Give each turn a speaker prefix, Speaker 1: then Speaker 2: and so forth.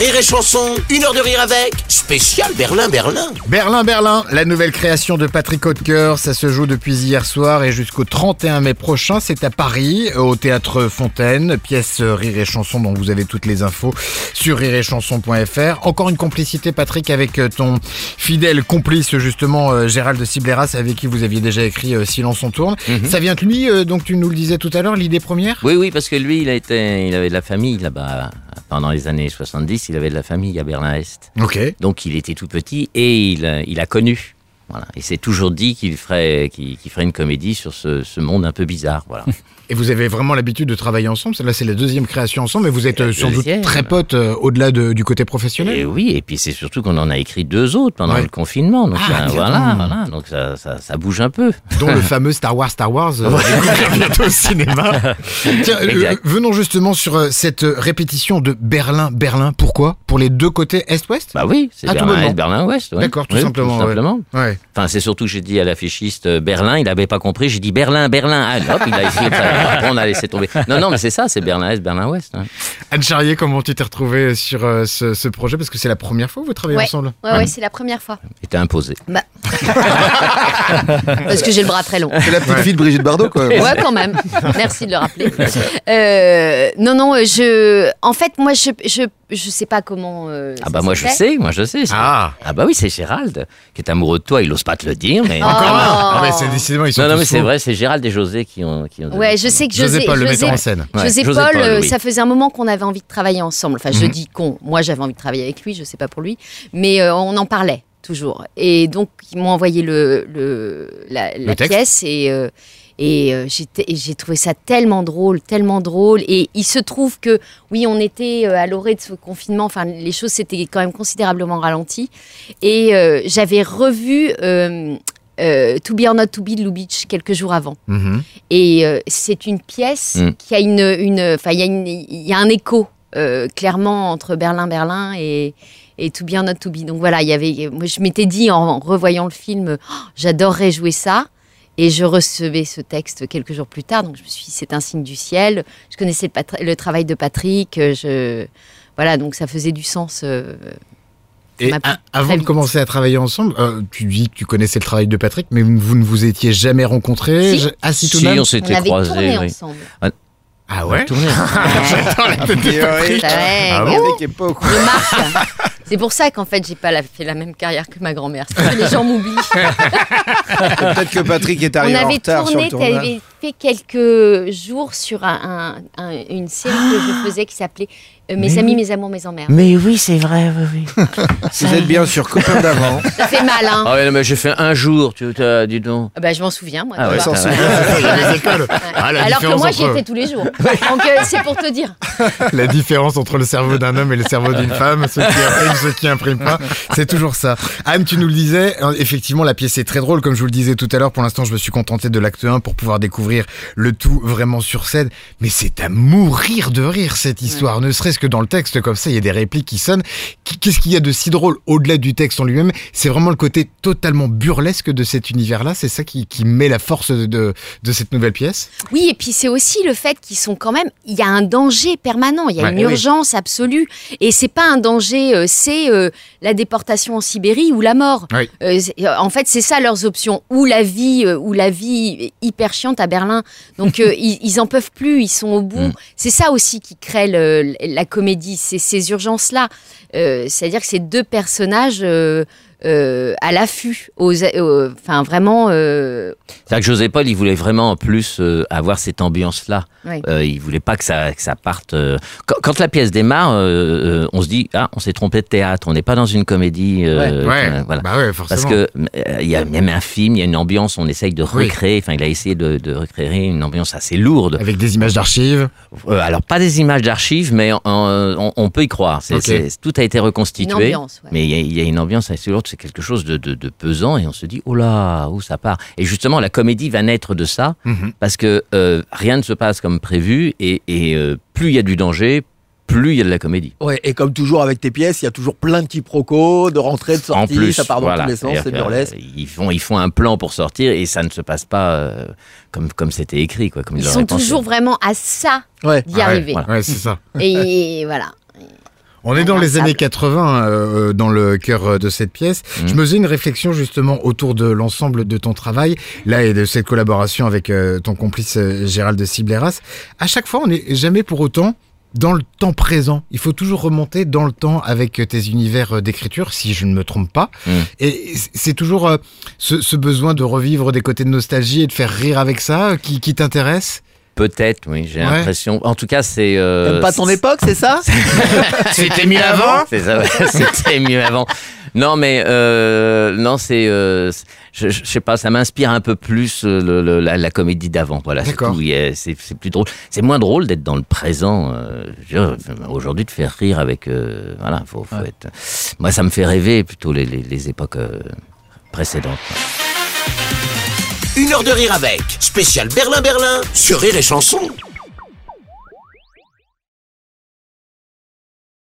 Speaker 1: Rire et Chanson, une heure de rire avec, spécial Berlin-Berlin.
Speaker 2: Berlin, Berlin, la nouvelle création de Patrick Hautecoeur, ça se joue depuis hier soir et jusqu'au 31 mai prochain, c'est à Paris, au théâtre Fontaine, pièce Rire et Chanson dont vous avez toutes les infos sur rireetchanson.fr. Encore une complicité Patrick avec euh, ton fidèle complice justement euh, Gérald Cibleras avec qui vous aviez déjà écrit euh, Silence on tourne. Ça vient de lui, donc tu nous le disais tout à l'heure, l'idée première?
Speaker 3: Oui, oui, parce que lui, il, a été, il avait de la famille là-bas. Pendant les années 70, il avait de la famille à Berlin-Est.
Speaker 2: Ok.
Speaker 3: Donc il était tout petit et il a connu. Voilà. Et c'est toujours dit qu'il ferait, qu'il, qu'il ferait une comédie sur ce, ce monde un peu bizarre. Voilà.
Speaker 2: Et vous avez vraiment l'habitude de travailler ensemble? Là, c'est la deuxième création ensemble, mais vous êtes euh, sans doute très potes euh, au-delà de- du côté professionnel.
Speaker 3: Et oui, et puis c'est surtout qu'on en a écrit deux autres pendant
Speaker 2: Ouais.
Speaker 3: le confinement. Donc
Speaker 2: Ah,
Speaker 3: ça, voilà, voilà. Donc ça, ça, ça bouge un peu.
Speaker 2: dont le fameux Star Wars Star Wars euh, bientôt au cinéma. Tiens, euh, venons justement sur cette répétition de Berlin Berlin. Pourquoi? Pour les deux côtés Est-Ouest?
Speaker 3: Bah oui, c'est
Speaker 2: Ah, tout
Speaker 3: Berlin-Est,
Speaker 2: bonnement.
Speaker 3: Berlin-Ouest. ouais.
Speaker 2: D'accord, tout
Speaker 3: Oui,
Speaker 2: simplement,
Speaker 3: Tout
Speaker 2: ouais.
Speaker 3: simplement.
Speaker 2: Ouais.
Speaker 3: Enfin, c'est surtout que j'ai dit à l'affichiste euh, Berlin, il n'avait pas compris. J'ai dit Berlin, Berlin. Ah, hop, il a essayé de faire. Après, on a laissé tomber. Non, non, mais c'est ça, c'est Berlin-Est, Berlin-Ouest. hein.
Speaker 2: Anne Charrier, comment tu t'es retrouvée sur euh, ce, ce projet? Parce que c'est la première fois que vous travaillez
Speaker 4: Ouais.
Speaker 2: ensemble.
Speaker 4: Ouais, ouais, c'est la première fois.
Speaker 3: Il était imposé.
Speaker 4: Bah. Parce que j'ai le bras très long.
Speaker 5: C'est la petite fille de Brigitte Bardot, quoi.
Speaker 4: Ouais, quand même. Merci de le rappeler. Euh, non, non, euh, je. En fait, moi, je, je, je sais pas comment. euh,
Speaker 3: Ah bah moi je
Speaker 4: fait.
Speaker 3: sais, moi je sais.
Speaker 2: Ah
Speaker 3: Ah bah oui, c'est Gérald qui est amoureux de toi. Il ose pas te le dire, mais.
Speaker 4: Encore un.
Speaker 2: Ah, mais c'est décidément, ils sont
Speaker 3: Non, non, mais c'est vrai, c'est Gérald et José qui ont. Qui ont
Speaker 4: Ouais, je sais que
Speaker 2: José
Speaker 4: José.
Speaker 2: Paul, le metteur en scène.
Speaker 3: Ouais,
Speaker 4: José,
Speaker 3: José
Speaker 4: Paul,
Speaker 3: Paul,
Speaker 4: euh,
Speaker 3: oui.
Speaker 4: ça faisait un moment qu'on avait envie de travailler ensemble. Enfin, je
Speaker 2: Mhm.
Speaker 4: dis qu'on. Moi, j'avais envie de travailler avec lui, je sais pas pour lui. Mais euh, on en parlait toujours. Et donc, ils m'ont envoyé le, le, la, pièce et. euh, et euh, et j'ai trouvé ça tellement drôle, tellement drôle. Et il se trouve que, oui, on était euh, à l'orée de ce confinement. Enfin, les choses s'étaient quand même considérablement ralenties. Et euh, j'avais revu euh, To Be or Not To Be de Lubitsch quelques jours avant.
Speaker 2: Mhm.
Speaker 4: Et euh, c'est une pièce
Speaker 3: Mm.
Speaker 4: qui a une, une, enfin, il y a une, il y a un écho euh, clairement entre Berlin, Berlin et et To Be or Not To Be. Donc voilà, il y avait, moi je m'étais dit en revoyant le film, Oh, j'adorerais jouer ça. Et je recevais ce texte quelques jours plus tard, donc je me suis dit, c'est un signe du ciel. Je connaissais le, patri- le travail de Patrick, euh, je, voilà, donc ça faisait du sens. euh,
Speaker 2: Et a- avant de commencer à travailler ensemble, euh, tu dis que tu connaissais le travail de Patrick, mais vous ne vous étiez jamais rencontrés
Speaker 4: Si.
Speaker 2: Je- Ah si, tout de
Speaker 3: Si,
Speaker 2: même
Speaker 3: on
Speaker 4: on
Speaker 3: s'était
Speaker 4: avait
Speaker 3: croisés.
Speaker 4: tourné
Speaker 3: oui.
Speaker 4: ensemble.
Speaker 2: Ah
Speaker 3: On a
Speaker 2: ouais
Speaker 3: tourné.
Speaker 5: Théorie.
Speaker 4: Ouais,
Speaker 2: Ah
Speaker 4: ouais.
Speaker 2: bon
Speaker 5: Avec époque.
Speaker 4: Je marque. C'est pour ça qu'en fait, j'ai pas la- fait la même carrière que ma grand-mère. Les gens m'oublient.
Speaker 5: Peut-être que Patrick est
Speaker 4: On
Speaker 5: arrivé en retard sur
Speaker 4: tourné,
Speaker 5: le tournage.
Speaker 4: Fait quelques jours sur un- un- un- une série que je faisais qui s'appelait euh, Mes
Speaker 3: Mais
Speaker 4: amis,
Speaker 3: oui.
Speaker 4: mes amours, mes emmerdes.
Speaker 3: Mais oui, c'est vrai, oui, oui.
Speaker 5: Vous êtes bien sur Copain d'avant.
Speaker 4: Ça fait mal, hein
Speaker 3: Ah ouais, mais j'ai fait un jour, tu as dis donc.
Speaker 4: Ah bah, Je m'en souviens, moi.
Speaker 3: Ah ouais,
Speaker 5: s'en
Speaker 2: écoles. Ah, la
Speaker 4: Alors que moi, j'y étais tous les jours. Donc, euh, c'est pour te dire.
Speaker 2: La différence entre le cerveau d'un homme et le cerveau d'une femme, ceux qui impriment, ceux qui impriment pas, c'est toujours ça. Anne, tu nous le disais, euh, effectivement, la pièce est très drôle, comme je vous le disais tout à l'heure. Pour l'instant, je me suis contenté de l'acte 1 pour pouvoir découvrir le tout vraiment sur scène. Mais c'est à mourir de rire, cette histoire. Ne serait-ce que dans le texte, comme ça, il y a des répliques qui sonnent. Qu'est-ce qu'il y a de si drôle au-delà du texte en lui-même? C'est vraiment le côté totalement burlesque de cet univers-là. C'est ça qui, qui met la force de, cette nouvelle pièce?
Speaker 4: Oui, et puis c'est aussi le fait qu'ils sont quand même. Il y a un danger permanent, il y a
Speaker 2: Ouais,
Speaker 4: une
Speaker 2: oui.
Speaker 4: urgence absolue. Et c'est pas un danger, euh, c'est euh, la déportation en Sibérie ou la mort.
Speaker 2: Oui.
Speaker 4: Euh, en fait, c'est ça leurs options. Ou la vie, ou la vie hyper chiante à Berlin. Donc euh, ils, ils en peuvent plus, ils sont au bout.
Speaker 3: Mm.
Speaker 4: C'est ça aussi qui crée le- la comédie, c'est ces urgences-là. Euh, C'est-à-dire que ces deux personnages. euh, euh, à l'affût, aux- euh, enfin vraiment, euh,
Speaker 3: C'est vrai que José Paul, il voulait vraiment en plus euh, avoir cette ambiance-là.
Speaker 4: Oui.
Speaker 3: Euh, il voulait pas que ça, que ça parte. euh, Quand, quand la pièce démarre, euh, euh, on se dit ah, on s'est trompé de théâtre. On n'est pas dans une comédie. euh,
Speaker 2: Ouais,
Speaker 3: euh, voilà.
Speaker 2: bah ouais, forcément.
Speaker 3: Parce que euh, il y a même un film, il y a une ambiance, on essaye de recréer. Enfin, il a essayé de, de recréer une ambiance assez lourde.
Speaker 2: Avec des images d'archives.
Speaker 3: Euh, alors pas des images d'archives, mais on, on- on peut y croire. Tout a été
Speaker 4: une
Speaker 3: reconstitué.
Speaker 4: ambiance. ouais.
Speaker 3: Mais il y, a- il y a une ambiance assez lourde, c'est quelque chose de, de- de pesant et on se dit, oh là, où ça part? Et justement, la comédie va naître de ça
Speaker 2: Mhm.
Speaker 3: parce que euh, rien ne se passe comme prévu et, et, euh, plus il y a du danger, plus il y a de la comédie.
Speaker 6: Ouais, et comme toujours avec tes pièces, il y a toujours plein de quiproquos, de rentrées, de
Speaker 3: En
Speaker 6: sorties,
Speaker 3: plus,
Speaker 6: ça part dans
Speaker 3: voilà.
Speaker 6: tous les sens, c'est
Speaker 3: que,
Speaker 6: burlesque.
Speaker 3: euh, Ils font, ils font un plan pour sortir et ça ne se passe pas euh, comme comme c'était écrit, quoi. Comme
Speaker 4: Ils sont
Speaker 3: pensé.
Speaker 4: toujours vraiment à ça
Speaker 6: Ouais.
Speaker 4: d'y arriver.
Speaker 3: voilà.
Speaker 2: Ouais, c'est ça.
Speaker 4: Et voilà.
Speaker 2: On est dans les années 80, euh, dans le cœur euh, de cette pièce.
Speaker 3: Mhm.
Speaker 2: Je me faisais une réflexion justement autour de l'ensemble de ton travail, là, et de cette collaboration avec euh, ton complice euh, Gérald de Cibleras. À chaque fois, on n'est jamais pour autant dans le temps présent. Il faut toujours remonter dans le temps avec euh, tes univers euh, d'écriture, si je ne me trompe pas.
Speaker 3: Mhm.
Speaker 2: Et c'est toujours euh, ce, ce besoin de revivre des côtés de nostalgie et de faire rire avec ça euh, qui, qui t'intéresse?
Speaker 3: Peut-être, oui, j'ai
Speaker 2: Ouais.
Speaker 3: l'impression. En tout cas, c'est. euh,
Speaker 6: T'aimes pas ton époque, c'est ça
Speaker 2: C'était mieux avant?
Speaker 3: C'est ça, ouais, c'était mieux avant. Non, mais euh, non, c'est, euh, je, je sais pas, ça m'inspire un peu plus le- le- la, la comédie d'avant. Voilà, c'est
Speaker 2: D'accord.
Speaker 3: tout. C'est plus drôle. C'est moins drôle d'être dans le présent. euh, Aujourd'hui, de faire rire avec, euh, voilà, faut, faut être. Moi, ça me fait rêver plutôt les, les, les époques euh, précédentes.
Speaker 1: Une heure de rire avec, spécial Berlin-Berlin sur Rire et Chanson.